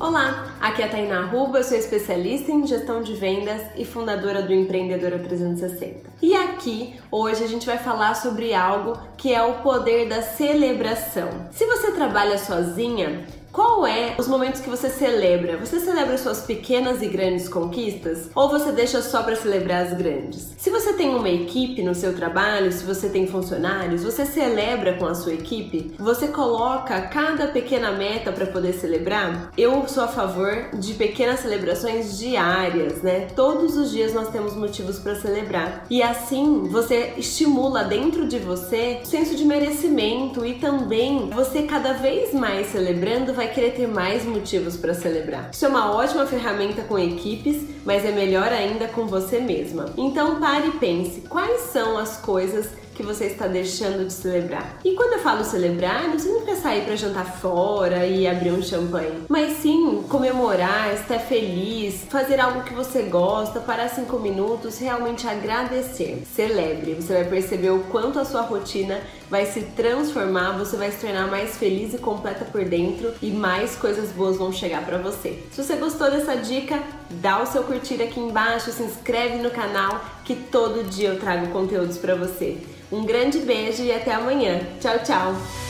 Olá, aqui é a Tainá Ruba, sou especialista em gestão de vendas e fundadora do Empreendedora 360. E aqui, hoje, a gente vai falar sobre algo que é o poder da celebração. Se você trabalha sozinha, qual é os momentos que você celebra? Você celebra suas pequenas e grandes conquistas ou você deixa só para celebrar as grandes? Se você tem uma equipe no seu trabalho, se você tem funcionários, você celebra com a sua equipe? Você coloca cada pequena meta para poder celebrar? Eu sou a favor de pequenas celebrações diárias, né? Todos os dias nós temos motivos para celebrar. E assim você estimula dentro de você o senso de merecimento e também você cada vez mais celebrando vai vai querer ter mais motivos para celebrar. Isso é uma ótima ferramenta com equipes, mas é melhor ainda com você mesma. Então pare e pense quais são as coisas que você está deixando de celebrar. E quando eu falo celebrar, não significa sair para jantar fora e abrir um champanhe, mas sim comemorar, estar feliz, fazer algo que você gosta, parar cinco minutos, realmente agradecer. Celebre, você vai perceber o quanto a sua rotina vai se transformar, você vai se tornar mais feliz e completa por dentro e mais coisas boas vão chegar para você. Se você gostou dessa dica, dá o seu curtir aqui embaixo, se inscreve no canal que todo dia eu trago conteúdos para você. Um grande beijo e até amanhã. Tchau, tchau!